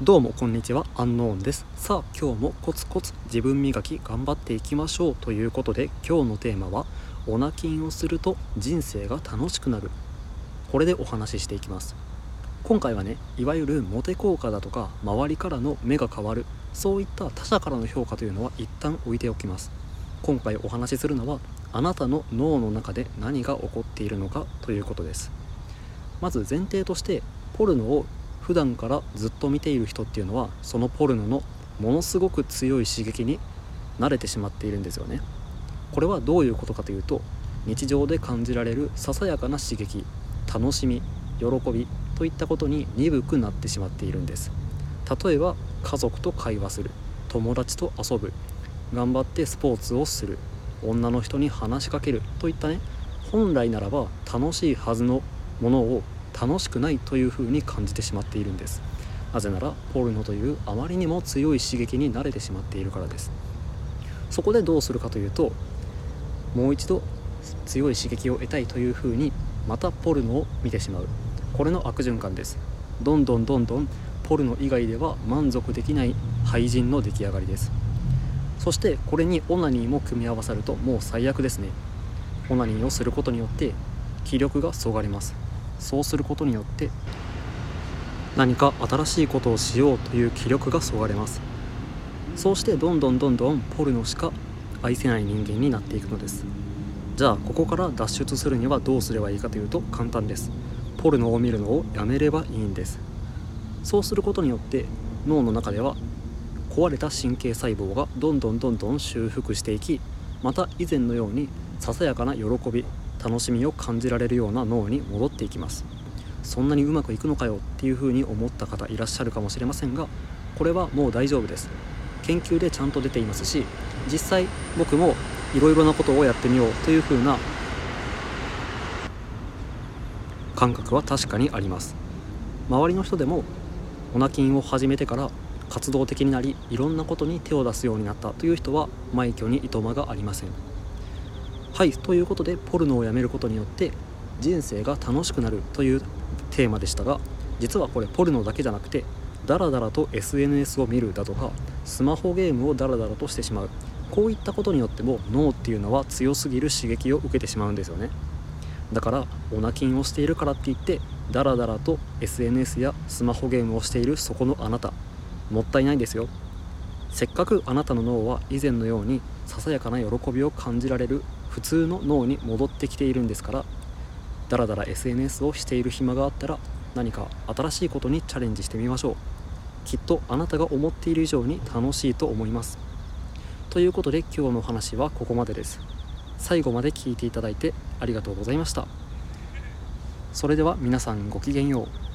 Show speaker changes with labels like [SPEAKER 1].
[SPEAKER 1] どうもこんにちはアンノーンです。さあ今日もコツコツ自分磨き頑張っていきましょうということで今日のテーマはオナキンをすると人生が楽しくなる。これでお話ししていきます。今回はねいわゆるモテ効果だとか周りからの目が変わるそういった他者からの評価というのは一旦置いておきます。今回お話しするのはあなたの脳の中で何が起こっているのかということです。まず前提としてポルノを普段からずっと見ている人っていうのはそのポルノのものすごく強い刺激に慣れてしまっているんですよね。これはどういうことかというと日常で感じられるささやかな刺激楽しみ喜びといったことに鈍くなってしまっているんです。例えば家族と会話する友達と遊ぶ頑張ってスポーツをする女の人に話しかけるといったね本来ならば楽しいはずのものを楽しくないというふに感じてしまっているんです。なぜならポルノというあまりにも強い刺激に慣れてしまっているからです。そこでどうするかというともう一度強い刺激を得たいというふうにまたポルノを見てしまう。これの悪循環です。どんどんどんどんポルノ以外では満足できない廃人の出来上がりです。そしてこれにオナニーも組み合わさるともう最悪ですね。オナニーをすることによって気力がそがれます。そうすることによって何か新しいことをしようという気力がそがれます。そうしてどんどんどんどんポルノしか愛せない人間になっていくのです。じゃあここから脱出するにはどうすればいいかというと簡単です。ポルノを見るのをやめればいいんです。そうすることによって脳の中では壊れた神経細胞がどんどんどんどん修復していきまた以前のようにささやかな喜び楽しみを感じられるような脳に戻っていきます。そんなにうまくいくのかよっていうふうに思った方いらっしゃるかもしれませんがこれはもう大丈夫です。研究でちゃんと出ていますし実際僕もいろいろなことをやってみようというふうな感覚は確かにあります。周りの人でもオナキンを始めてから活動的になりいろんなことに手を出すようになったという人は枚挙にいとまがありません。はいということでポルノをやめることによって人生が楽しくなるというテーマでしたが実はこれポルノだけじゃなくてダラダラと SNS を見るだとかスマホゲームをダラダラとしてしまうこういったことによっても脳っていうのは強すぎる刺激を受けてしまうんですよね。だからオナキンをしているからって言ってダラダラと SNS やスマホゲームをしているそこのあなたもったいないですよ。せっかくあなたの脳は以前のようにささやかな喜びを感じられる普通の脳に戻ってきているんですからだらだら SNS をしている暇があったら何か新しいことにチャレンジしてみましょう。きっとあなたが思っている以上に楽しいと思います。ということで今日のお話はここまでです。最後まで聞いていただいてありがとうございました。それでは皆さんごきげんよう。